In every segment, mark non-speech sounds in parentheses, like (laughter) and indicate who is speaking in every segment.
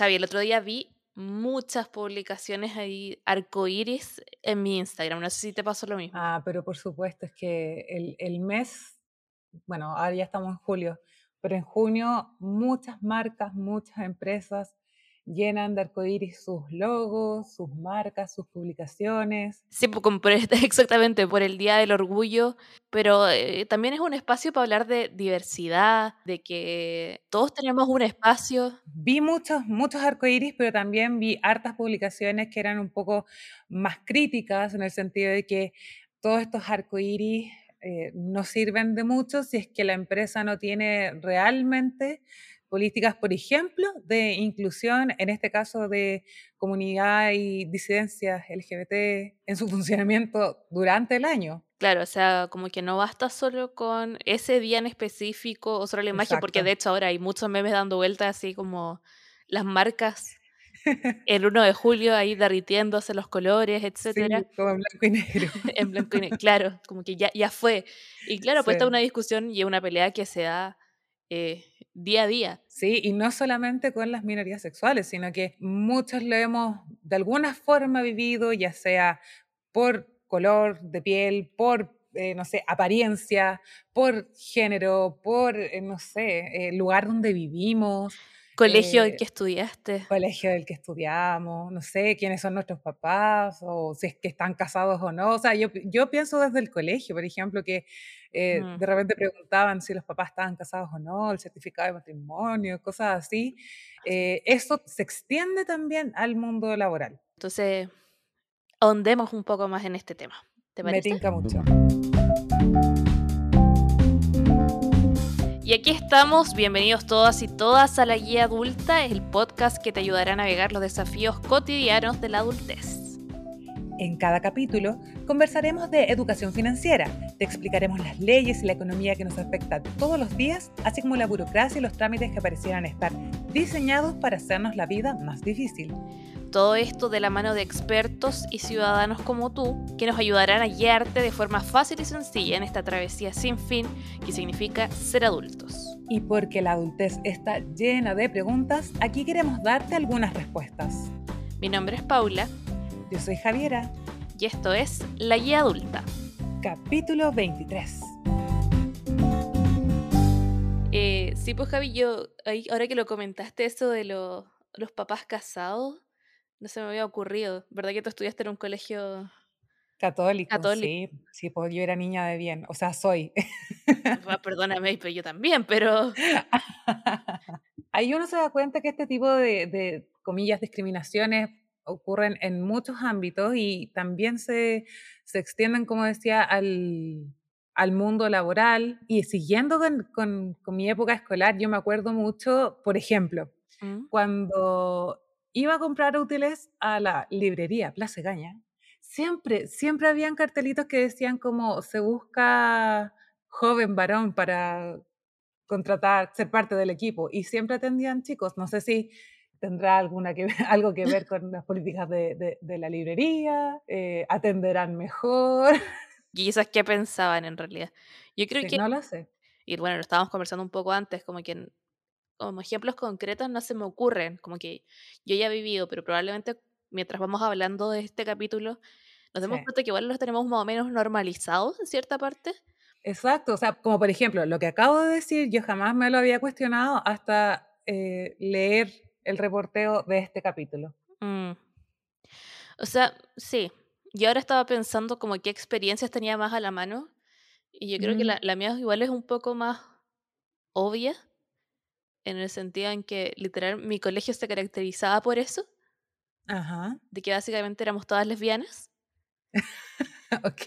Speaker 1: Javi, el otro día vi muchas publicaciones ahí arcoíris en mi Instagram. No sé si te pasó lo mismo.
Speaker 2: Ah, pero por supuesto, es que el, el mes, bueno, ahora ya estamos en julio, pero en junio muchas marcas, muchas empresas llenan de arcoíris sus logos, sus marcas, sus publicaciones.
Speaker 1: Sí, por este- (laughs) exactamente por el Día del Orgullo, pero eh, también es un espacio para hablar de diversidad, de que todos tenemos un espacio.
Speaker 2: Vi muchos, muchos arcoíris, pero también vi hartas publicaciones que eran un poco más críticas en el sentido de que todos estos arcoíris eh, no sirven de mucho si es que la empresa no tiene realmente políticas, por ejemplo, de inclusión, en este caso de comunidad y disidencias LGBT en su (laughs) funcionamiento durante el año.
Speaker 1: Claro, o sea, como que no basta solo con ese día en específico o solo la imagen, porque de hecho ahora hay muchos memes dando vueltas, así como las marcas (laughs) el 1 de julio ahí derritiéndose los colores, etcétera,
Speaker 2: Sí, como en blanco y negro. (laughs)
Speaker 1: en blanco y negro. Claro, como que ya, ya fue. Y claro, pues esta es
Speaker 2: Sí.
Speaker 1: una discusión y una pelea que se da eh, día a día.
Speaker 2: Sí, y no solamente con las minorías sexuales, sino que muchos lo hemos de alguna forma vivido, ya sea por color de piel, por, eh, no sé, apariencia, por género, por, eh, no sé, eh, lugar donde vivimos,
Speaker 1: Colegio en
Speaker 2: eh,
Speaker 1: que estudiaste.
Speaker 2: colegio del que estudiamos, no sé quiénes son nuestros papás o si es que están casados o no. O sea, yo, yo pienso desde el colegio, por ejemplo, que eh,
Speaker 1: Mm.
Speaker 2: de repente preguntaban si los papás estaban casados o no, el certificado de matrimonio, cosas así. Eh, eso se extiende también al mundo laboral.
Speaker 1: Entonces, ahondemos un poco más en este tema. ¿Te
Speaker 2: Me tinca mucho.
Speaker 1: Y aquí estamos, bienvenidos todas y todas a La Guía Adulta, el podcast que te ayudará a navegar los desafíos cotidianos de la adultez.
Speaker 2: En cada capítulo conversaremos de educación financiera, te explicaremos las leyes y la economía que nos afecta todos los días, así como la burocracia y los trámites que parecieran estar diseñados para hacernos la vida más difícil.
Speaker 1: Todo esto de la mano de expertos y ciudadanos como tú, que nos ayudarán a guiarte de forma fácil y sencilla en esta travesía sin fin que significa ser adultos.
Speaker 2: Y porque la adultez está llena de preguntas, aquí queremos darte algunas respuestas.
Speaker 1: Mi nombre es Paula
Speaker 2: Yo soy Javiera,
Speaker 1: y esto es La Guía Adulta.
Speaker 2: capítulo 23.
Speaker 1: Eh, sí, pues Javi, yo, ahora que lo comentaste, eso de lo- los papás casados, no se me había ocurrido. ¿Verdad que tú estudiaste en un colegio
Speaker 2: Católico,
Speaker 1: católico?
Speaker 2: sí, sí, pues yo era niña de bien, o sea, soy.
Speaker 1: Ah, Perdóname, pero yo también, pero (laughs)
Speaker 2: Ahí uno se da cuenta que este tipo de, de, comillas, discriminaciones ocurren en muchos ámbitos y también se, se extienden, como decía, al, al mundo laboral. Y siguiendo con, con, con mi época escolar, yo me acuerdo mucho, por ejemplo,
Speaker 1: ¿Mm?
Speaker 2: cuando iba a comprar útiles a la librería Plaza Gaña, siempre, siempre habían cartelitos que decían como se busca joven varón para contratar, ser parte del equipo y siempre atendían chicos. No sé si tendrá alguna que, (laughs) algo que ver con las políticas de, de, de la librería, eh, atenderán mejor.
Speaker 1: y (laughs) quizás qué pensaban en realidad. Yo creo
Speaker 2: Sí,
Speaker 1: que,
Speaker 2: no lo sé.
Speaker 1: y bueno, lo estábamos conversando un poco antes, como que como ejemplos concretos no se me ocurren, como que yo ya he vivido, pero probablemente mientras vamos hablando de este capítulo, nos demos
Speaker 2: Sí.
Speaker 1: cuenta que igual los tenemos más o menos normalizados en cierta parte.
Speaker 2: Exacto, o sea, como por ejemplo, lo que acabo de decir, yo jamás me lo había cuestionado hasta eh, leer el reporteo de este capítulo.
Speaker 1: Mm. O sea, sí. Y ahora estaba pensando como qué experiencias tenía más a la mano. Y yo creo que
Speaker 2: Mm,
Speaker 1: la, la mía igual es un poco más obvia, en el sentido en que literal mi colegio se caracterizaba por eso,
Speaker 2: Ajá,
Speaker 1: de que básicamente éramos todas lesbianas, (laughs)
Speaker 2: ok.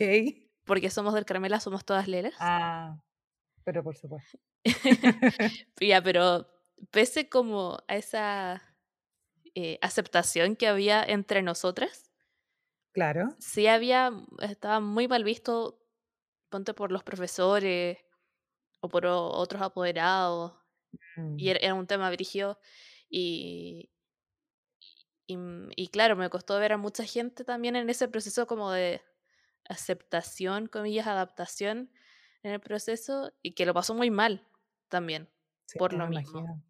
Speaker 1: porque somos del Carmela, somos todas lelas.
Speaker 2: Ah, pero por supuesto. (laughs)
Speaker 1: Ya, pero pese como a esa eh, aceptación que había entre nosotras,
Speaker 2: Claro.
Speaker 1: sí había, estaba muy mal visto, ponte por los profesores o por otros apoderados, y
Speaker 2: Mm,
Speaker 1: era, era un tema brígido, y, y, mm, y claro, me costó ver a mucha gente también en ese proceso como de aceptación, comillas, adaptación en el proceso, y que lo pasó muy mal también,
Speaker 2: sí,
Speaker 1: por lo mismo.
Speaker 2: imagino.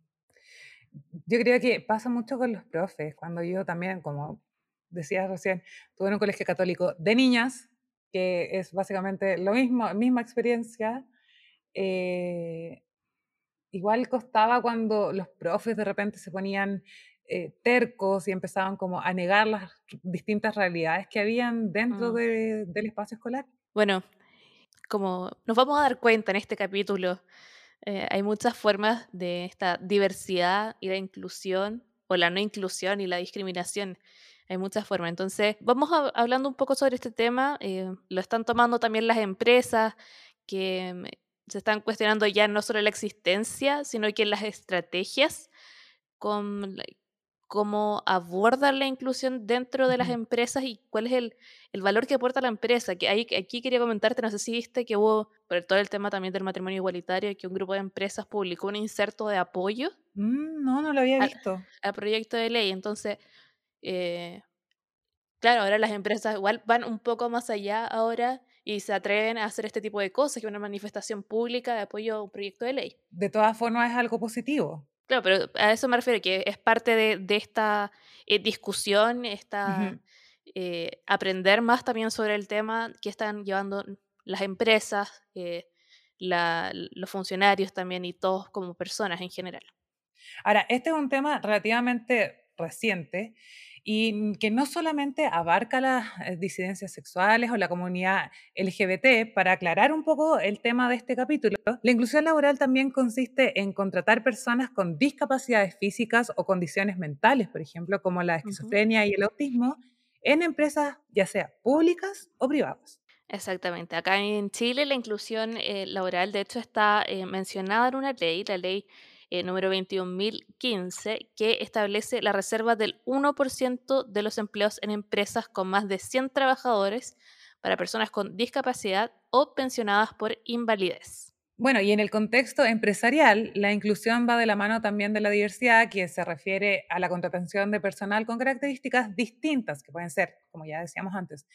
Speaker 2: Yo creo que pasa mucho con los profes, cuando yo también, como decías recién, tuve en un colegio católico de niñas, que es básicamente lo mismo, misma experiencia. Eh, igual costaba cuando los profes de repente se ponían eh, tercos y empezaban como a negar las distintas realidades que habían dentro
Speaker 1: Mm.
Speaker 2: de- del espacio escolar.
Speaker 1: Bueno, como nos vamos a dar cuenta en este capítulo, eh, hay muchas formas de esta diversidad y la inclusión, o la no inclusión y la discriminación. Hay muchas formas. Entonces, vamos a- hablando un poco sobre este tema. eh, lo están tomando también las empresas que mm, se están cuestionando ya no solo la existencia, sino que las estrategias con cómo abordan la inclusión dentro de las empresas y cuál es el, el valor que aporta la empresa. Que ahí, aquí quería comentarte, no sé si viste que hubo, por todo el tema también del matrimonio igualitario, que un grupo de empresas publicó un inserto de apoyo
Speaker 2: Mm, no, no lo había
Speaker 1: al,
Speaker 2: visto.
Speaker 1: al proyecto de ley. Entonces, eh, claro, ahora las empresas igual van un poco más allá ahora y se atreven a hacer este tipo de cosas, que una manifestación pública de apoyo a un proyecto de ley.
Speaker 2: De todas formas es algo positivo.
Speaker 1: Claro, pero a eso me refiero, que es parte de, de esta eh, discusión, esta, eh, aprender más también sobre el tema que están llevando las empresas, eh, la- los funcionarios también y todos como personas en general.
Speaker 2: Ahora, este es un tema relativamente reciente y que no solamente abarca las eh, disidencias sexuales o la comunidad LGBT, para aclarar un poco el tema de este capítulo, la inclusión laboral también consiste en contratar personas con discapacidades físicas o condiciones mentales, por ejemplo, como la esquizofrenia y el autismo, en empresas ya sea públicas o privadas.
Speaker 1: Exactamente. Acá en Chile la inclusión eh, laboral, de hecho, está eh, mencionada en una ley, la ley eh, número 21.015, que establece la reserva del 1% de los empleos en empresas con más de 100 trabajadores para personas con discapacidad o pensionadas por invalidez.
Speaker 2: Bueno, y en el contexto empresarial, la inclusión va de la mano también de la diversidad, que se refiere a la contratación de personal con características distintas, que pueden ser, como ya decíamos antes,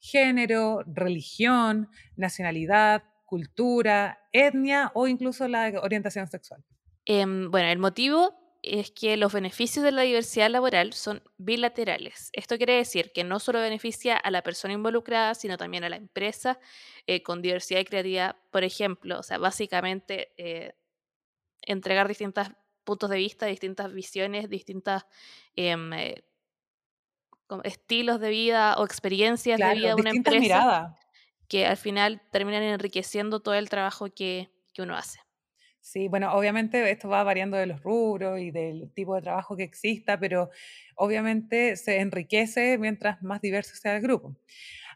Speaker 2: género, religión, nacionalidad, cultura, etnia o incluso la orientación sexual.
Speaker 1: Em, bueno, el motivo es que los beneficios de la diversidad laboral son bilaterales. Esto quiere decir que no solo beneficia a la persona involucrada, sino también a la empresa eh, con diversidad y creatividad, por ejemplo. O sea, básicamente eh, entregar distintos puntos de vista, distintas visiones, distintos estilos de vida o experiencias de vida de una empresa
Speaker 2: miradas.
Speaker 1: que al final terminan enriqueciendo todo el trabajo que, que uno hace.
Speaker 2: Sí, bueno, obviamente esto va variando de los rubros y del tipo de trabajo que exista, pero obviamente se enriquece mientras más diverso sea el grupo.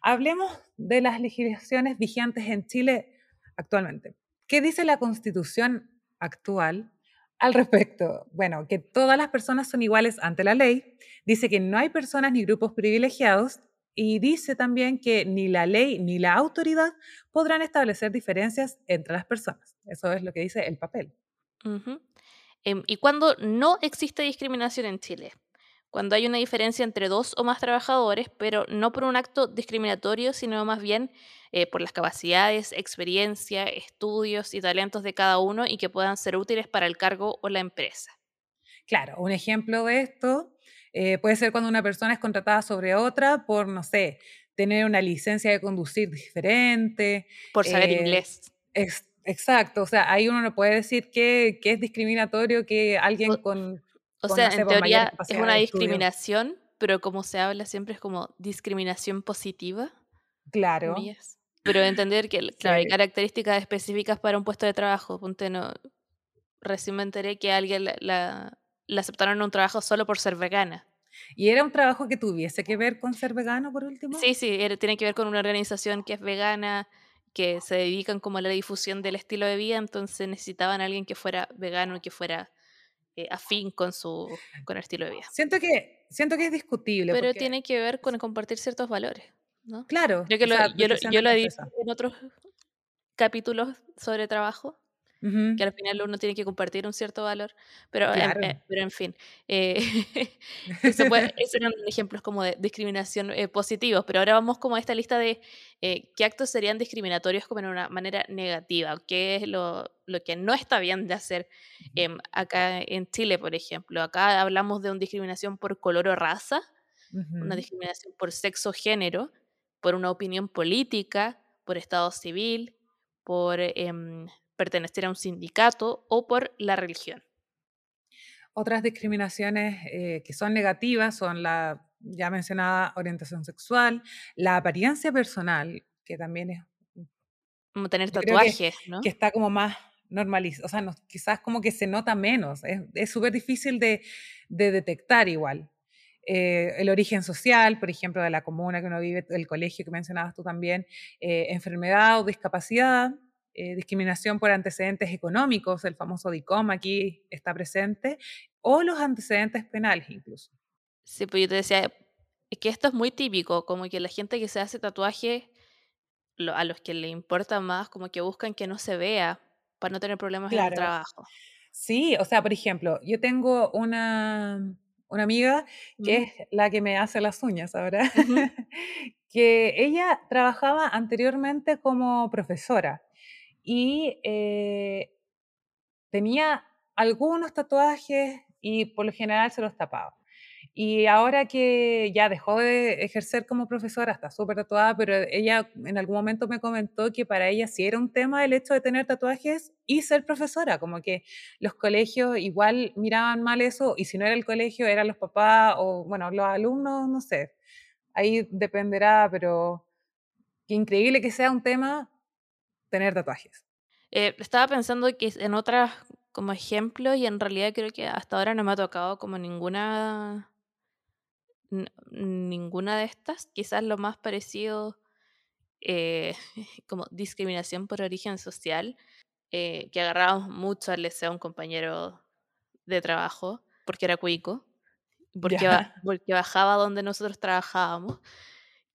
Speaker 2: Hablemos de las legislaciones vigentes en Chile actualmente. ¿Qué dice la constitución actual al respecto? Bueno, que todas las personas son iguales ante la ley, dice que no hay personas ni grupos privilegiados y dice también que ni la ley ni la autoridad podrán establecer diferencias entre las personas. Eso es lo que dice el papel.
Speaker 1: Em, ¿Y cuando no existe discriminación en Chile? Cuando hay una diferencia entre dos o más trabajadores, pero no por un acto discriminatorio, sino más bien eh, por las capacidades, experiencia, estudios y talentos de cada uno y que puedan ser útiles para el cargo o la empresa.
Speaker 2: Claro, un ejemplo de esto eh, puede ser cuando una persona es contratada sobre otra por, no sé, tener una licencia de conducir diferente.
Speaker 1: Por saber
Speaker 2: eh,
Speaker 1: inglés.
Speaker 2: Exacto, o sea, ahí uno no puede decir que, que es discriminatorio que alguien
Speaker 1: O,
Speaker 2: con,
Speaker 1: o
Speaker 2: con,
Speaker 1: sea,
Speaker 2: no
Speaker 1: en
Speaker 2: mayores
Speaker 1: teoría es una
Speaker 2: de estudio.
Speaker 1: discriminación, pero como se habla siempre es como discriminación positiva.
Speaker 2: Claro,
Speaker 1: comillas. Pero entender que, claro, hay
Speaker 2: sí.
Speaker 1: características específicas para un puesto de trabajo. Ponte, no, recién me enteré que a alguien la, la, la aceptaron en un trabajo solo por ser vegana.
Speaker 2: ¿Y era un trabajo que tuviese que ver con ser vegano, por último?
Speaker 1: Sí, sí, era- tiene que ver con una organización que es vegana, que se dedican como a la difusión del estilo de vida, entonces necesitaban a alguien que fuera vegano y que fuera eh, afín con su con el estilo de vida.
Speaker 2: Siento que, siento que es discutible,
Speaker 1: Pero
Speaker 2: porque,
Speaker 1: tiene que ver con compartir ciertos valores, ¿no?
Speaker 2: claro,
Speaker 1: Creo que
Speaker 2: o
Speaker 1: lo-
Speaker 2: sea,
Speaker 1: yo, lo, yo
Speaker 2: precisamente
Speaker 1: lo he dicho en otros capítulos sobre trabajo, que al final uno tiene que compartir un cierto valor, pero, en, pero en fin, eh, (laughs) eso (laughs) esos eran ejemplos como de discriminación eh, positivos, pero ahora vamos como a esta lista de eh, qué actos serían discriminatorios como en una manera negativa, qué es lo, lo que no está bien de hacer em, acá en Chile, por ejemplo. Acá hablamos de una discriminación por color o raza, una discriminación por sexo o género, por una opinión política, por estado civil, por em, pertenecer a un sindicato o por la religión.
Speaker 2: Otras discriminaciones eh, que son negativas son la ya mencionada orientación sexual, la apariencia personal, que también es...
Speaker 1: Como tener tatuajes,
Speaker 2: ¿no? Que está como más normalizado, o sea, quizás como que se nota menos, es súper difícil de, de, detectar igual. Eh, el origen social, por ejemplo, de la comuna que uno vive, el colegio que mencionabas tú también, eh, enfermedad o discapacidad, eh, discriminación por antecedentes económicos, el famoso DICOM aquí está presente, o los antecedentes penales incluso.
Speaker 1: Sí, pues yo te decía que esto es muy típico, como que la gente que se hace tatuaje, a los que le importa más, como que buscan que no se vea para no tener problemas en el trabajo.
Speaker 2: Sí, o sea, por ejemplo, yo tengo una, una amiga que es la que me hace las uñas ahora, (laughs) que ella trabajaba anteriormente como profesora y eh, tenía algunos tatuajes y por lo general se los tapaba. Y ahora que ya dejó de ejercer como profesora, está súper tatuada, pero ella en algún momento me comentó que para ella sí era un tema el hecho de tener tatuajes y ser profesora, como que los colegios igual miraban mal eso, y si no era el colegio, eran los papás o, bueno, los alumnos, no sé. Ahí dependerá, pero qué increíble que sea un tema tener tatuajes.
Speaker 1: Eh, estaba pensando que en otras como ejemplo y en realidad creo que hasta ahora no me ha tocado como ninguna ninguna de estas. Quizás lo más parecido eh, (laughs) como discriminación por origen social, eh, que agarrábamos mucho al deseo a un compañero de trabajo porque era cuico, (laughs) porque, porque bajaba donde nosotros trabajábamos,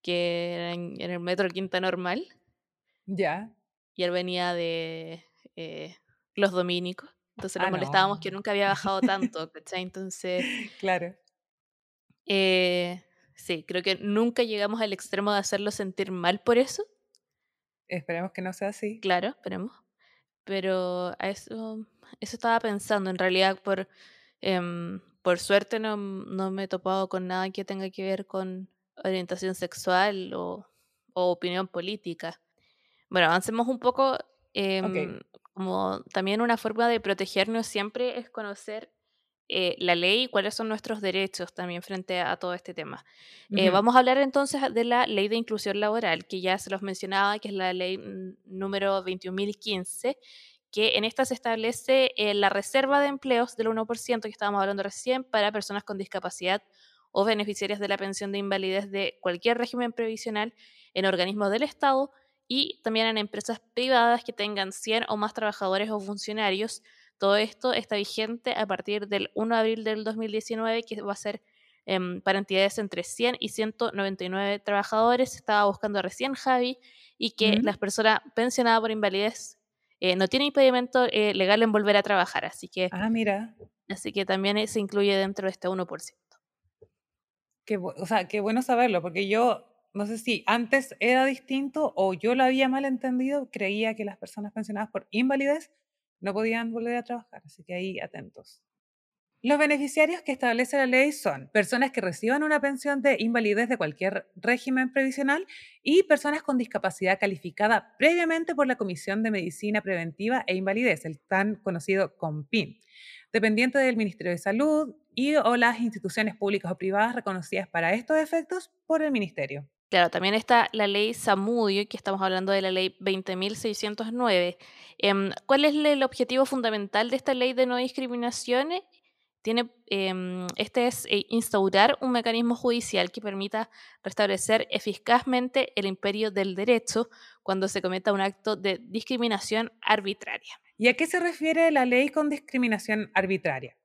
Speaker 1: que era en, el metro Quinta Normal.
Speaker 2: Ya.
Speaker 1: Y él venía de eh, los dominicos. Entonces lo ah, molestábamos que nunca había bajado tanto, ¿cachai? Entonces. (laughs)
Speaker 2: Claro.
Speaker 1: Eh, sí, creo que nunca llegamos al extremo de hacerlo sentir mal por eso.
Speaker 2: Esperemos que no sea así.
Speaker 1: Claro, esperemos. Pero a eso, eso estaba pensando. En realidad, por, em, por suerte no, no, me he topado con nada que tenga que ver con orientación sexual o, o opinión política. Bueno, avancemos un poco. Em, como también una forma de protegernos siempre es conocer eh, la ley y cuáles son nuestros derechos también frente a, todo este tema. Eh, vamos a hablar entonces de la ley de inclusión laboral, que ya se los mencionaba, que es la ley mm, número 21.015, que en esta se establece eh, la reserva de empleos del 1% que estábamos hablando recién para personas con discapacidad o beneficiarias de la pensión de invalidez de cualquier régimen previsional en organismos del Estado y también en empresas privadas que tengan 100 o más trabajadores o funcionarios todo esto está vigente a partir del 1 de abril del 2019, que va a ser em, para entidades entre 100 y 199 trabajadores. Estaba buscando recién Javi y que las personas pensionadas por invalidez eh, no tienen impedimento eh, legal en volver a trabajar. Así que,
Speaker 2: ah, mira.
Speaker 1: Así que también eh, se incluye dentro de este 1%.
Speaker 2: Qué, o sea, qué bueno saberlo, porque yo no sé si antes era distinto o yo lo había mal entendido, creía que las personas pensionadas por invalidez no podían volver a trabajar, así que ahí atentos. Los beneficiarios que establece la ley son personas que reciban una pensión de invalidez de cualquier régimen previsional y personas con discapacidad calificada previamente por la Comisión de Medicina Preventiva e Invalidez, el tan conocido COMPIN, dependiente del Ministerio de Salud y o las instituciones públicas o privadas reconocidas para estos efectos por el Ministerio.
Speaker 1: Claro, también está la ley Samudio, que estamos hablando de la ley 20.609. Em, ¿Cuál es el objetivo fundamental de esta ley de no discriminación? Tiene, em, este es eh, instaurar un mecanismo judicial que permita restablecer eficazmente el imperio del derecho cuando se cometa un acto de discriminación arbitraria.
Speaker 2: ¿Y a qué se refiere la ley con discriminación arbitraria?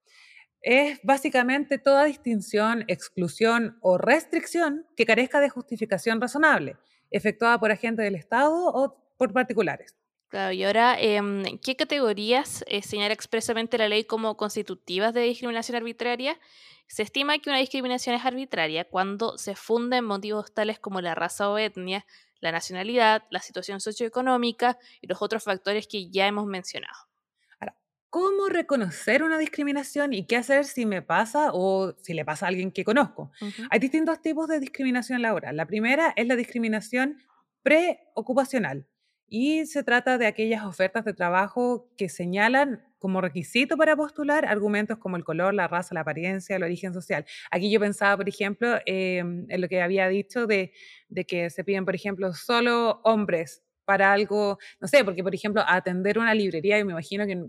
Speaker 2: Es básicamente toda distinción, exclusión o restricción que carezca de justificación razonable, efectuada por agentes del Estado o por particulares.
Speaker 1: Claro, y ahora, em, ¿qué categorías eh, señala expresamente la ley como constitutivas de discriminación arbitraria? Se estima que una discriminación es arbitraria cuando se funda en motivos tales como la raza o etnia, la nacionalidad, la situación socioeconómica y los otros factores que ya hemos mencionado.
Speaker 2: ¿Cómo reconocer una discriminación y qué hacer si me pasa o si le pasa a alguien que conozco? Hay distintos tipos de discriminación laboral. La primera es la discriminación preocupacional y se trata de aquellas ofertas de trabajo que señalan como requisito para postular argumentos como el color, la raza, la apariencia, el origen social. Aquí yo pensaba, por ejemplo, em, en lo que había dicho de, de, que se piden, por ejemplo, solo hombres para algo, no sé, porque, por ejemplo, atender una librería, yo me imagino que,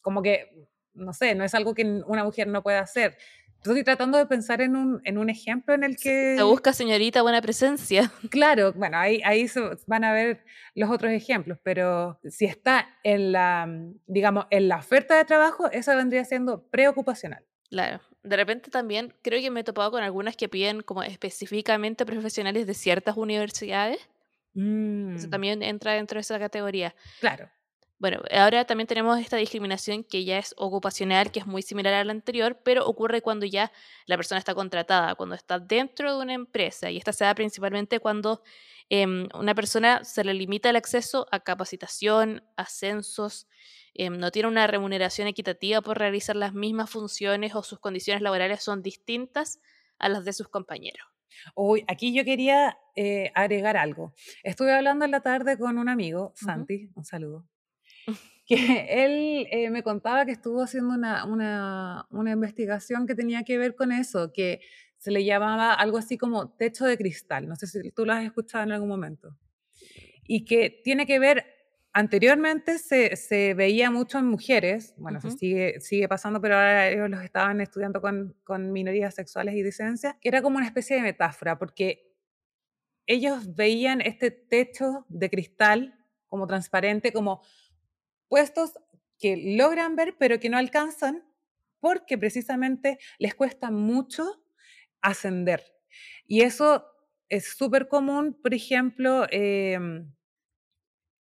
Speaker 2: como que, no sé, no es algo que una mujer no pueda hacer. Estoy tratando de pensar en un, en un ejemplo en el que...
Speaker 1: Se busca, señorita, buena presencia. (laughs)
Speaker 2: Claro, bueno, ahí, ahí van a ver los otros ejemplos, pero si está en la, digamos, en la oferta de trabajo, eso vendría siendo preocupacional.
Speaker 1: Claro. De repente también creo que me he topado con algunas que piden como específicamente profesionales de ciertas universidades. Eso mm. también entra dentro de esa categoría.
Speaker 2: Claro.
Speaker 1: Bueno, ahora también tenemos esta discriminación que ya es ocupacional, que es muy similar a la anterior, pero ocurre cuando ya la persona está contratada, cuando está dentro de una empresa. Y esta se da principalmente cuando eh, una persona se le limita el acceso a capacitación, ascensos, eh, no tiene una remuneración equitativa por realizar las mismas funciones o sus condiciones laborales son distintas a las de sus compañeros.
Speaker 2: Hoy, aquí yo quería eh, agregar algo. Estuve hablando en la tarde con un amigo, Santi, un saludo (laughs) que él eh, me contaba que estuvo haciendo una, una, una, investigación que tenía que ver con eso, que se le llamaba algo así como techo de cristal. No sé si tú lo has escuchado en algún momento. Y que tiene que ver, anteriormente se, se veía mucho en mujeres, bueno, se sigue, sigue pasando, pero ahora ellos los estaban estudiando con, con minorías sexuales y disidencias, que era como una especie de metáfora, porque ellos veían este techo de cristal como transparente, como puestos que logran ver pero que no alcanzan porque precisamente les cuesta mucho ascender. Y eso es súper común, por ejemplo, em,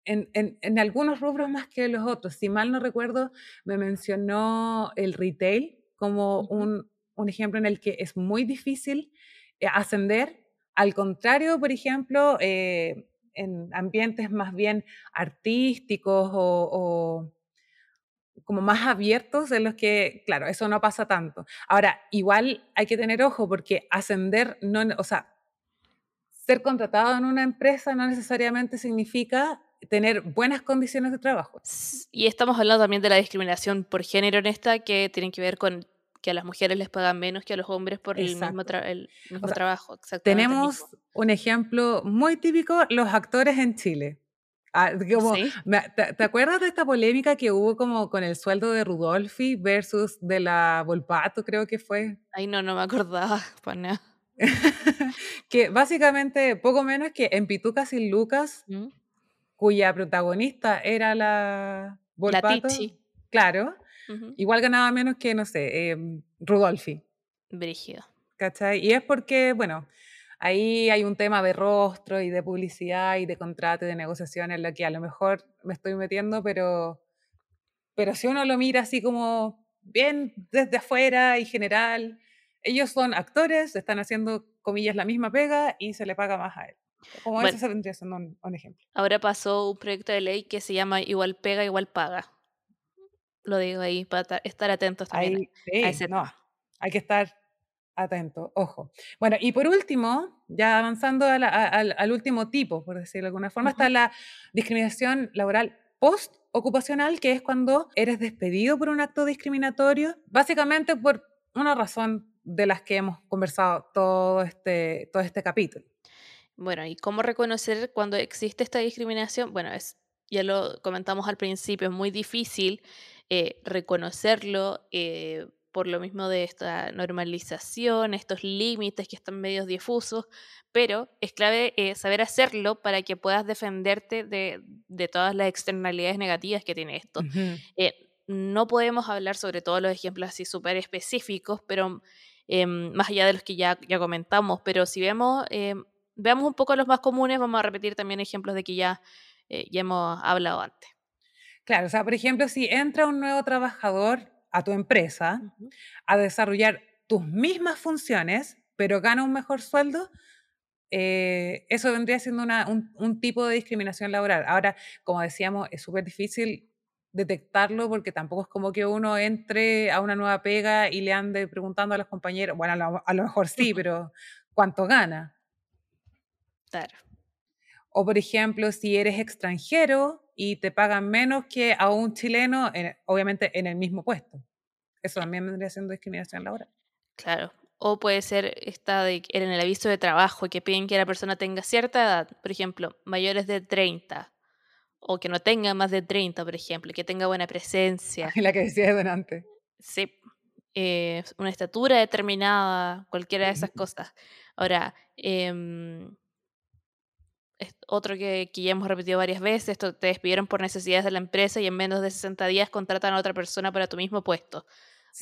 Speaker 2: en, algunos rubros más que los otros. Si mal no recuerdo, me mencionó el retail como un, ejemplo en el que es muy difícil eh, ascender. Al contrario, por ejemplo, eh, en ambientes más bien artísticos o, como más abiertos en los que, claro, eso no pasa tanto. Ahora, igual hay que tener ojo porque ascender, no, o sea, ser contratado en una empresa no necesariamente significa tener buenas condiciones de trabajo.
Speaker 1: Y estamos hablando también de la discriminación por género en esta, que tiene que ver con que a las mujeres les pagan menos que a los hombres por el mismo, el mismo trabajo.
Speaker 2: Tenemos un ejemplo muy típico, los actores en Chile. Ah, ¿te, acuerdas de esta polémica que hubo como con el sueldo de Rudolfi versus de la Volpato, creo que fue?
Speaker 1: Ay, no, no me acordaba, (laughs) (laughs)
Speaker 2: que básicamente, poco menos que en Pitucas y Lucas, ¿Mm? Cuya protagonista era la
Speaker 1: Volpato.
Speaker 2: Claro. Igual ganaba menos que, no sé, em, Rudolfi.
Speaker 1: Brígido.
Speaker 2: ¿Cachai? Y es porque, bueno, ahí hay un tema de rostro y de publicidad y de contrato y de negociación en lo que a lo mejor me estoy metiendo, pero, pero si uno lo mira así como bien desde afuera y general, ellos son actores, están haciendo, comillas, la misma pega y se le paga más a él. Como eso vendría siendo un ejemplo.
Speaker 1: Ahora pasó un proyecto de ley que se llama Igual pega, igual paga lo digo ahí para estar atentos también
Speaker 2: hay que estar atentos, ojo. Bueno, y por último, ya avanzando al, último tipo, por decirlo de alguna forma, está la discriminación laboral post-ocupacional, que es cuando eres despedido por un acto discriminatorio, básicamente por una razón de las que hemos conversado todo este, todo este capítulo.
Speaker 1: Bueno, ¿y cómo reconocer cuando existe esta discriminación? Bueno, es, ya lo comentamos al principio, es muy difícil eh, reconocerlo eh, por lo mismo de esta normalización, estos límites que están medios difusos, pero es clave eh, saber hacerlo para que puedas defenderte de, todas las externalidades negativas que tiene esto. no podemos hablar sobre todos los ejemplos así súper específicos, pero em, más allá de los que ya, ya comentamos, pero si vemos, em, veamos un poco los más comunes, vamos a repetir también ejemplos de que ya eh, ya hemos hablado antes.
Speaker 2: Claro, o sea, por ejemplo, si entra un nuevo trabajador a tu empresa a desarrollar tus mismas funciones, pero gana un mejor sueldo, eh, eso vendría siendo un, tipo de discriminación laboral. Ahora, como decíamos, es súper difícil detectarlo porque tampoco es como que uno entre a una nueva pega y le ande preguntando a los compañeros, bueno, a lo, mejor sí, pero ¿cuánto gana?
Speaker 1: Claro.
Speaker 2: O por ejemplo, si eres extranjero y te pagan menos que a un chileno, obviamente en el mismo puesto. Eso también vendría siendo discriminación laboral.
Speaker 1: Claro. O puede ser esta de en el aviso de trabajo que piden que la persona tenga cierta edad, por ejemplo, mayores de 30, o que no tenga más de 30, por ejemplo, que tenga buena presencia. (laughs)
Speaker 2: La que decía delante.
Speaker 1: Sí. Eh, una estatura determinada, cualquiera de esas cosas. Ahora, eh, otro que, que, ya hemos repetido varias veces, esto te despidieron por necesidades de la empresa y en menos de 60 días contratan a otra persona para tu mismo puesto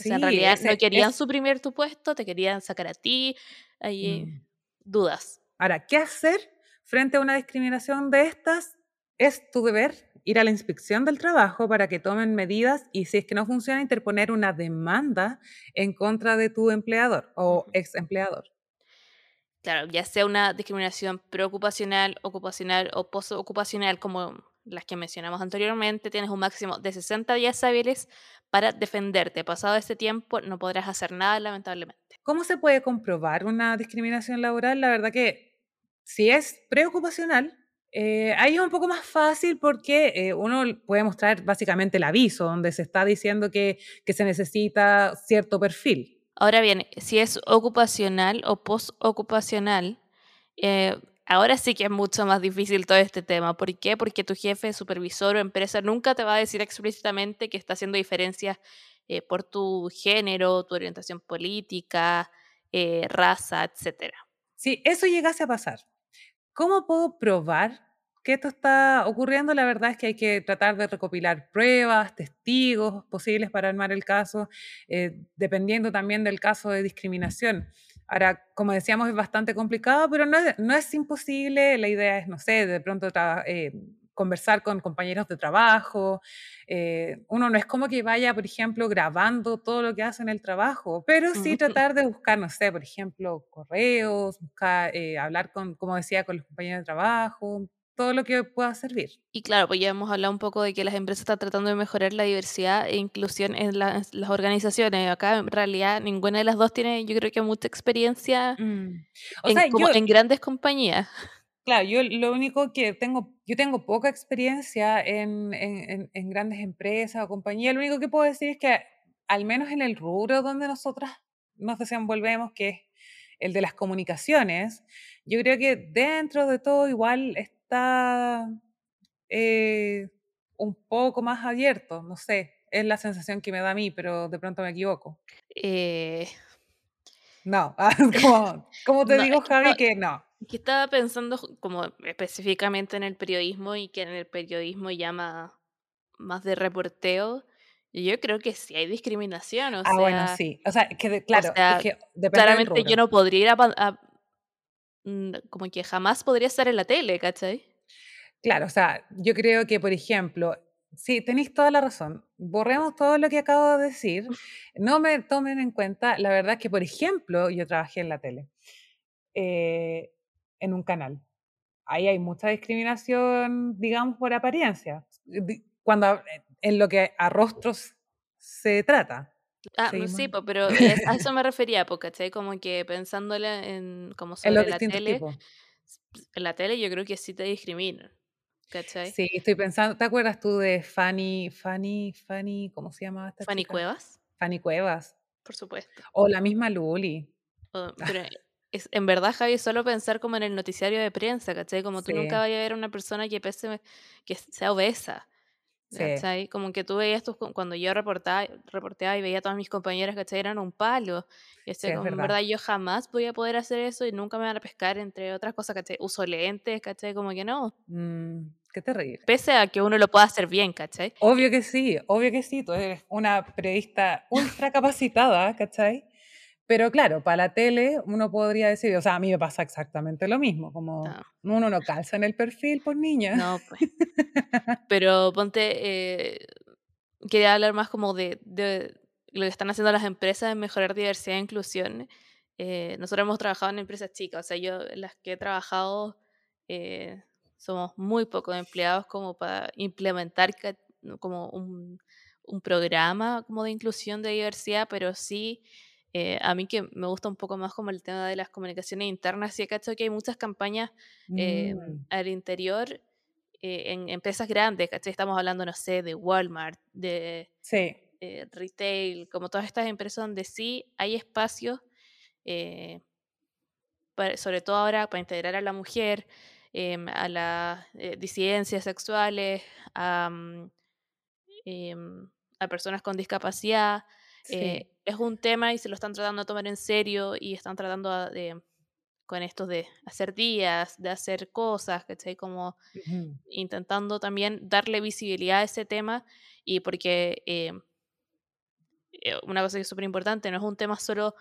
Speaker 1: en realidad no querían suprimir tu puesto, te querían sacar a ti. Hay mm. dudas.
Speaker 2: Ahora, ¿qué hacer frente a una discriminación de estas? Es tu deber ir a la inspección del trabajo para que tomen medidas y si es que no funciona, interponer una demanda en contra de tu empleador o ex empleador.
Speaker 1: Claro, ya sea una discriminación preocupacional, ocupacional o postocupacional, como las que mencionamos anteriormente, tienes un máximo de 60 días hábiles para defenderte. Pasado este tiempo no podrás hacer nada, lamentablemente.
Speaker 2: ¿Cómo se puede comprobar una discriminación laboral? La verdad que si es preocupacional, eh, ahí es un poco más fácil porque eh, uno puede mostrar básicamente el aviso donde se está diciendo que, que se necesita cierto perfil.
Speaker 1: Ahora bien, si es ocupacional o postocupacional, eh, Ahora sí que es mucho más difícil todo este tema. ¿Por qué? Porque tu jefe, supervisor o empresa nunca te va a decir explícitamente que está haciendo diferencias eh, por tu género, tu orientación política, raza, etc.
Speaker 2: Si eso llegase a pasar, ¿cómo puedo probar que esto está ocurriendo? La verdad es que hay que tratar de recopilar pruebas, testigos posibles para armar el caso, eh, dependiendo también del caso de discriminación. Ahora, como decíamos, es bastante complicado, pero no es, no es imposible. La idea es, no sé, de pronto eh, conversar con compañeros de trabajo. Eh, uno no es como que vaya, por ejemplo, grabando todo lo que hace en el trabajo, pero sí tratar de buscar, no sé, por ejemplo, correos, buscar, eh, hablar con, como decía, con los compañeros de trabajo, todo lo que pueda servir.
Speaker 1: Y claro, pues ya hemos hablado un poco de que las empresas están tratando de mejorar la diversidad e inclusión en, las organizaciones. Acá en realidad ninguna de las dos tiene, yo creo que mucha experiencia mm. en, grandes compañías.
Speaker 2: Claro, yo lo único que tengo, yo tengo poca experiencia en, en, grandes empresas o compañías. Lo único que puedo decir es que al menos en el rubro donde nosotras nos desenvolvemos, que es el de las comunicaciones, yo creo que dentro de todo igual está eh, un poco más abierto, no sé, es la sensación que me da a mí, pero de pronto me equivoco.
Speaker 1: Eh...
Speaker 2: No, (laughs) como, te digo, Javi, que no.
Speaker 1: Que estaba pensando como específicamente en el periodismo y que en el periodismo llama más de reporteo. Yo creo que sí hay discriminación, o
Speaker 2: ah, bueno, sí. O sea, que claro,
Speaker 1: claramente yo no podría ir a, Mm, como que jamás podría estar en la tele, ¿cachai?
Speaker 2: Claro, o sea, yo creo que, por ejemplo, sí, tenéis toda la razón. Borremos todo lo que acabo de decir. No me tomen en cuenta, la verdad que, por ejemplo, yo trabajé en la tele, eh, en un canal. Ahí hay mucha discriminación, digamos, por apariencia, cuando en lo que a rostros se trata.
Speaker 1: Ah, sí, pero a eso me refería, ¿cachai? Como que pensándole en como (laughs) sobre la tele, en la tele yo creo que sí te discriminan, ¿cachai?
Speaker 2: Sí, estoy pensando, ¿te acuerdas tú de Fanny, Fanny, Fanny, ¿cómo se llamaba esta
Speaker 1: Fanny Cuevas.
Speaker 2: Fanny Cuevas.
Speaker 1: Por supuesto.
Speaker 2: O la misma Luli. (laughs)
Speaker 1: pero es, en verdad, Javi, solo pensar como en el noticiario de prensa, ¿cachai? Como tú nunca vayas a ver a una persona que pese, que sea obesa. Sí. Como que tú veías tus, cuando yo reportaba, reporteaba y veía a todas mis compañeras, ¿cachai? Eran un palo. Y este, en verdad yo jamás voy a poder hacer eso y nunca me van a pescar, entre otras cosas, ¿cachai? Uso lentes, ¿cachai? Como que no.
Speaker 2: Mm, qué terrible.
Speaker 1: Pese a que uno lo pueda hacer bien, ¿cachai?
Speaker 2: Obvio que sí, obvio que sí. Tú eres una periodista ultra capacitada, ¿cachai? Pero claro, para la tele uno podría decir, o sea, a mí me pasa exactamente lo mismo, como
Speaker 1: No,
Speaker 2: uno no calza en el perfil por niña.
Speaker 1: no, pues. (laughs) Pero ponte, eh, quería hablar más como de, de lo que están haciendo las empresas en mejorar diversidad e inclusión. Eh, nosotros hemos trabajado en empresas chicas, o sea, yo las que he trabajado eh, somos muy pocos empleados como para implementar como un, un programa como de inclusión de diversidad, pero sí eh, a mí que me gusta un poco más como el tema de las comunicaciones internas, sí he cachado que hay muchas campañas eh,
Speaker 2: Mm,
Speaker 1: al interior eh, en empresas grandes, ¿cachai? Estamos hablando, no sé, de Walmart, de
Speaker 2: sí,
Speaker 1: eh, retail, como todas estas empresas donde sí hay espacios, eh, para- sobre todo ahora para integrar a la mujer, em, a las disidencias sexuales, a, em, a personas con discapacidad.
Speaker 2: Sí.
Speaker 1: eh, es un tema y se lo están tratando de tomar en serio y están tratando de, con esto de hacer días, de hacer cosas, ¿cachai? Como intentando también darle visibilidad a ese tema y porque eh, eh, una cosa que es súper importante, no es un tema solo,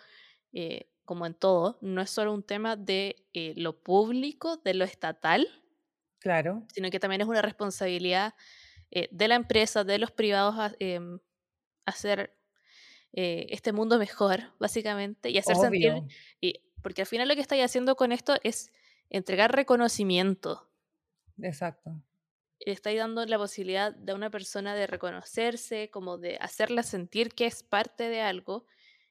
Speaker 1: eh, como en todo, no es solo un tema de eh, lo público, de lo estatal,
Speaker 2: Claro,
Speaker 1: sino que también es una responsabilidad de la empresa, de los privados, em, hacer eh, este mundo mejor, básicamente, y hacer sentir,
Speaker 2: obvio,
Speaker 1: y, porque al final lo que estáis haciendo con esto es entregar reconocimiento
Speaker 2: exacto.
Speaker 1: estáis dando la posibilidad de una persona de reconocerse, como de hacerla sentir que es parte de algo,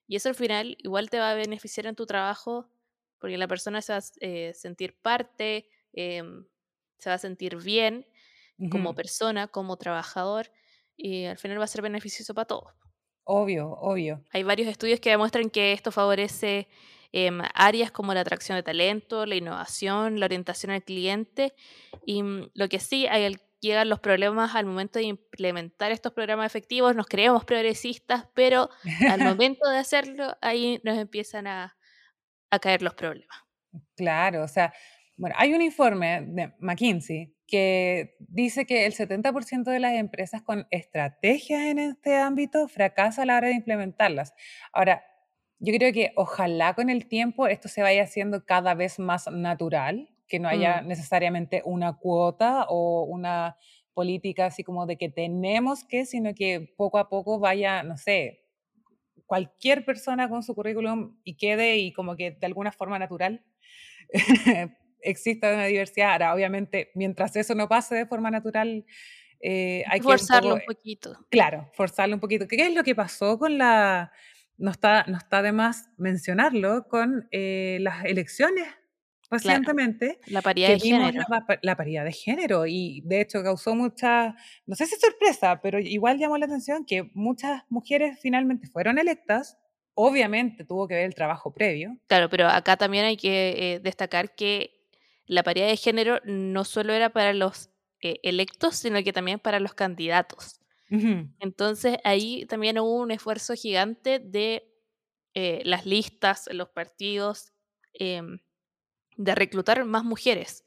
Speaker 1: y eso al final igual te va a beneficiar en tu trabajo, porque la persona se va a eh, sentir parte, em, se va a sentir bien como persona, como trabajador, y al final va a ser beneficioso para todos.
Speaker 2: Obvio, obvio.
Speaker 1: Hay varios estudios que demuestran que esto favorece em, áreas como la atracción de talento, la innovación, la orientación al cliente y mm, lo que sí, hay llegan los problemas al momento de implementar estos programas efectivos, nos creemos progresistas, pero al (laughs) momento de hacerlo, ahí nos empiezan a, a caer los problemas.
Speaker 2: Claro, o sea, bueno, hay un informe de McKinsey que dice que el 70% de las empresas con estrategias en este ámbito fracasa a la hora de implementarlas. Ahora, yo creo que ojalá con el tiempo esto se vaya haciendo cada vez más natural, que no haya
Speaker 1: Mm,
Speaker 2: necesariamente una cuota o una política así como de que tenemos que, sino que poco a poco vaya, no sé, cualquier persona con su currículum y quede y como que de alguna forma natural (laughs) exista una diversidad. Ahora, obviamente, mientras eso no pase de forma natural, eh,
Speaker 1: hay
Speaker 2: hay
Speaker 1: que forzarlo un poquito.
Speaker 2: claro, forzarlo un poquito. ¿Qué es lo que pasó con la, no está, no está de más mencionarlo, con eh, las elecciones
Speaker 1: Claro,
Speaker 2: recientemente,
Speaker 1: la paridad de género.
Speaker 2: la, la paridad de género y de hecho causó mucha, no sé si sorpresa, pero igual llamó la atención que muchas mujeres finalmente fueron electas. Obviamente tuvo que ver el trabajo previo.
Speaker 1: Claro, pero acá también hay que eh, destacar que la paridad de género no solo era para los eh, electos, sino que también para los candidatos. Entonces ahí también hubo un esfuerzo gigante de eh, las listas, los partidos, em, de reclutar más mujeres,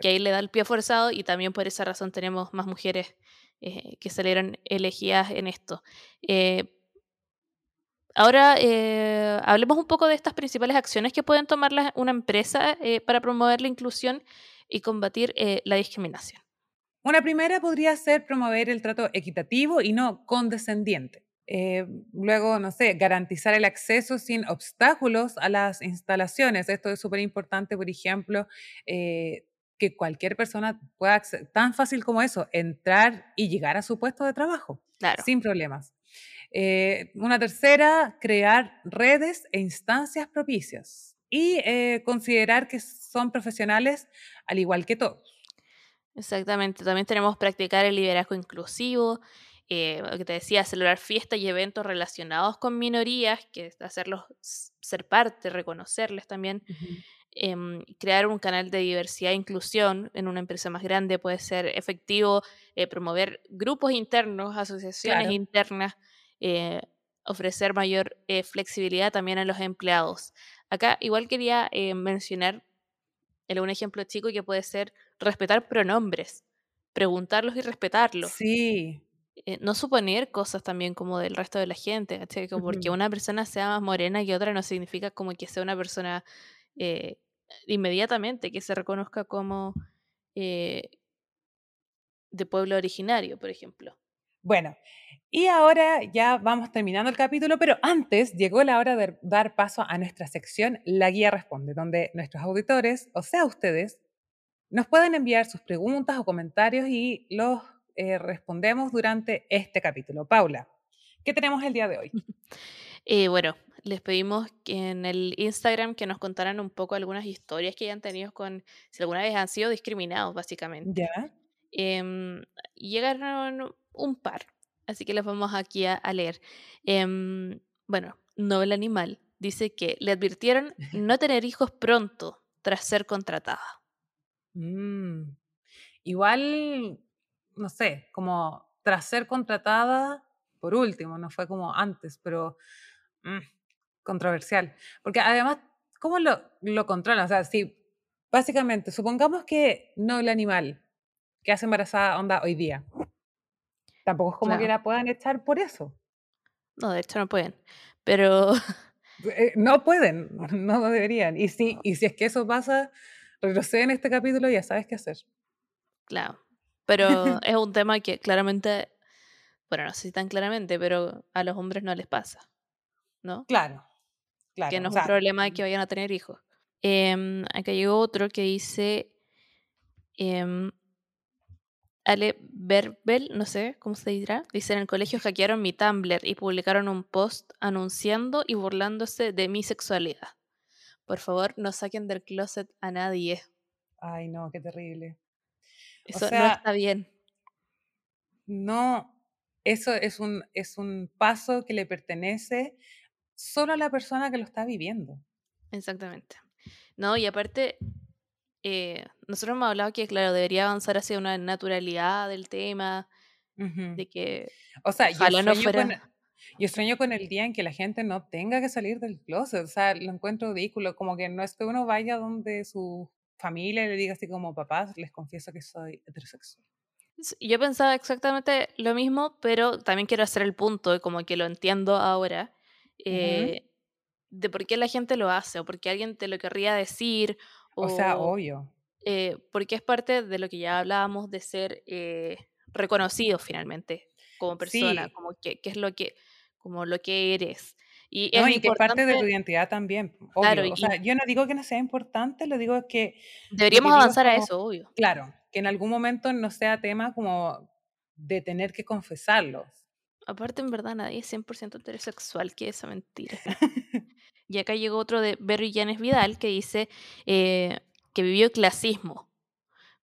Speaker 1: que ahí le da el pie forzado y también por esa razón tenemos más mujeres eh, que salieron elegidas en esto. Eh, Ahora eh, hablemos un poco de estas principales acciones que pueden tomar la- una empresa eh, para promover la inclusión y combatir eh, la discriminación.
Speaker 2: Una primera podría ser promover el trato equitativo y no condescendiente. Luego, no sé, garantizar el acceso sin obstáculos a las instalaciones. Esto es súper importante, por ejemplo, que cualquier persona pueda, tan fácil como eso, entrar y llegar a su puesto de trabajo
Speaker 1: Claro,
Speaker 2: sin problemas. Eh, una tercera, crear redes e instancias propicias y eh, considerar que son profesionales al igual que todos.
Speaker 1: exactamente. También tenemos practicar el liderazgo inclusivo, eh, lo que te decía, celebrar fiestas y eventos relacionados con minorías, que es hacerlos ser parte, reconocerles también. Em, crear un canal de diversidad e inclusión en una empresa más grande puede ser efectivo, eh, promover grupos internos, asociaciones
Speaker 2: Claro.
Speaker 1: internas, eh, ofrecer mayor eh, flexibilidad también a los empleados. Acá igual quería eh, mencionar el- un ejemplo chico que puede ser respetar pronombres, preguntarlos y respetarlos.
Speaker 2: Sí,
Speaker 1: eh, no suponer cosas también como del resto de la gente, porque una persona sea más morena que otra no significa como que sea una persona inmediatamente que se reconozca como de pueblo originario, por ejemplo.
Speaker 2: Bueno, y ahora ya vamos terminando el capítulo, pero antes llegó la hora de dar paso a nuestra sección La Guía Responde, donde nuestros auditores, o sea, ustedes, nos pueden enviar sus preguntas o comentarios y los eh, respondemos durante este capítulo. Paula, ¿qué tenemos el día de hoy? (laughs)
Speaker 1: Eh, bueno, les pedimos que en el Instagram que nos contaran un poco algunas historias que hayan tenido con, si alguna vez han sido discriminados, básicamente.
Speaker 2: Ya.
Speaker 1: Em, llegaron un par, así que les vamos aquí a, a leer. Em, bueno, Novel Animal dice que le advirtieron (laughs) no tener hijos pronto tras ser contratada.
Speaker 2: Mm, Igual, no sé, como tras ser contratada, por último, no fue como antes, pero mm, controversial. Porque además, ¿cómo lo, lo controlan? O sea, si básicamente, supongamos que no el animal que hace embarazada onda hoy día, tampoco es como que la puedan echar por eso.
Speaker 1: No, de hecho no pueden. Pero, (laughs)
Speaker 2: Eh, no pueden, (laughs) no deberían. Y si, y si es que eso pasa, retrocede en este capítulo, ya sabes qué hacer.
Speaker 1: claro. Pero (laughs) es un tema que claramente, bueno, no sé si tan claramente, pero a los hombres no les pasa, ¿no?
Speaker 2: Claro,
Speaker 1: Que
Speaker 2: claro.
Speaker 1: no
Speaker 2: O
Speaker 1: es un problema que vayan a tener hijos. Em, acá llegó otro que dice em, Ale Berbel, no sé cómo se dirá, dice en el colegio hackearon mi Tumblr y publicaron un post anunciando y burlándose de mi sexualidad. Por favor, no saquen del closet a nadie.
Speaker 2: ay no, qué terrible. O
Speaker 1: Eso no está bien.
Speaker 2: no, eso es un, es un paso que le pertenece solo a la persona que lo está viviendo.
Speaker 1: Exactamente. No, y aparte, eh, nosotros hemos hablado que, claro, debería avanzar hacia una naturalidad del tema, de que
Speaker 2: O sea, yo
Speaker 1: no
Speaker 2: sueño con, yo sueño con el día en que la gente no tenga que salir del closet. O sea, lo encuentro ridículo. Como que no es que uno vaya donde su familia y le diga así como, papás, les confieso que soy heterosexual.
Speaker 1: Yo pensaba exactamente lo mismo, pero también quiero hacer el punto, como que lo entiendo ahora, eh, de por qué la gente lo hace, o por qué alguien te lo querría decir,
Speaker 2: O sea,
Speaker 1: o
Speaker 2: obvio.
Speaker 1: eh, porque es parte de lo que ya hablábamos de ser eh, reconocido finalmente como persona,
Speaker 2: Sí,
Speaker 1: como que, que es lo que, como lo que eres. Y es
Speaker 2: ¿no? Y que es parte de tu identidad también,
Speaker 1: claro,
Speaker 2: obvio. O
Speaker 1: y
Speaker 2: sea, yo no digo que no sea importante, lo digo que,
Speaker 1: deberíamos
Speaker 2: es
Speaker 1: avanzar a
Speaker 2: como,
Speaker 1: eso, obvio.
Speaker 2: claro, que en algún momento no sea tema como de tener que confesarlo.
Speaker 1: Aparte, en verdad, nadie es 100% heterosexual, que esa mentira. (laughs) Y acá llegó otro de Berry Llanes Vidal que dice eh, que vivió clasismo,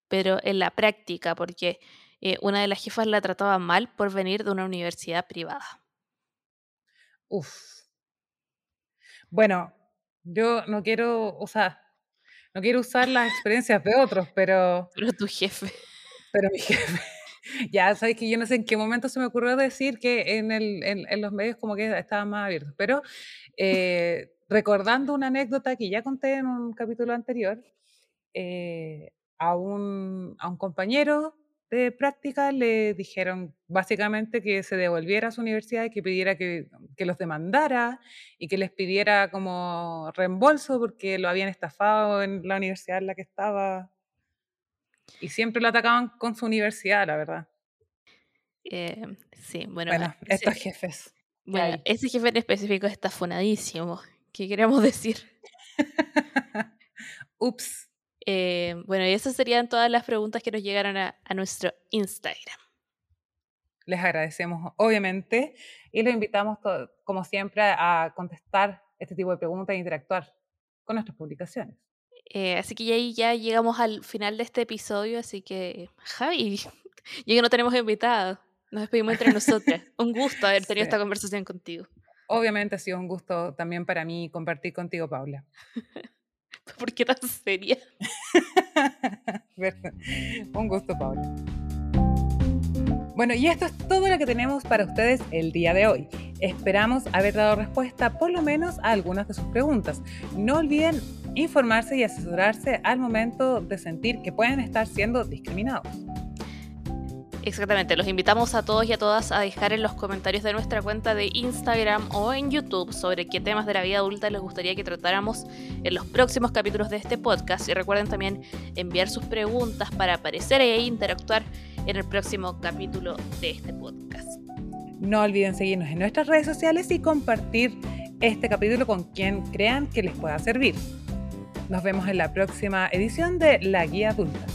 Speaker 1: pero en la práctica, porque eh, una de las jefas la trataba mal por venir de una universidad privada.
Speaker 2: Uf. Bueno, yo no quiero, o sea, no quiero usar las experiencias de otros, pero, (laughs)
Speaker 1: Pero tu jefe.
Speaker 2: pero mi jefe, (laughs) ya sabes que yo no sé en qué momento se me ocurrió decir que en, el, en, en los medios como que estaban más abiertos, pero eh, recordando una anécdota que ya conté en un capítulo anterior, eh, a, un, a un compañero de práctica le dijeron básicamente que se devolviera a su universidad y que pidiera que, que los demandara y que les pidiera como reembolso porque lo habían estafado en la universidad en la que estaba y siempre lo atacaban con su universidad, la verdad.
Speaker 1: Eh, sí, bueno,
Speaker 2: Bueno,
Speaker 1: ese,
Speaker 2: estos jefes
Speaker 1: bueno, ese jefe en específico está funadísimo. ¿Qué queremos (laughs) decir? (laughs)
Speaker 2: Ups.
Speaker 1: Eh, bueno, y esas serían todas las preguntas que nos llegaron a, a nuestro Instagram.
Speaker 2: Les agradecemos, obviamente, y los invitamos, como siempre, a contestar este tipo de preguntas e interactuar con nuestras publicaciones.
Speaker 1: Eh, así que ya ahí ya llegamos al final de este episodio, así que Javi, (laughs) ya que no tenemos invitados, nos despedimos entre nosotras. Un gusto haber tenido
Speaker 2: Sí.
Speaker 1: esta conversación contigo.
Speaker 2: Obviamente ha sido un gusto también para mí compartir contigo, Paula. (laughs)
Speaker 1: ¿Por qué tan seria? (laughs)
Speaker 2: Un gusto, Paula. Bueno, y esto es todo lo que tenemos para ustedes el día de hoy. Esperamos haber dado respuesta por lo menos a algunas de sus preguntas. No olviden informarse y asesorarse al momento de sentir que pueden estar siendo discriminados.
Speaker 1: Exactamente, los invitamos a todos y a todas a dejar en los comentarios de nuestra cuenta de Instagram o en YouTube sobre qué temas de la vida adulta les gustaría que tratáramos en los próximos capítulos de este podcast. Y recuerden también enviar sus preguntas para aparecer e interactuar en el próximo capítulo de este podcast.
Speaker 2: No olviden seguirnos en nuestras redes sociales y compartir este capítulo con quien crean que les pueda servir. Nos vemos en la próxima edición de La Guía Adulta.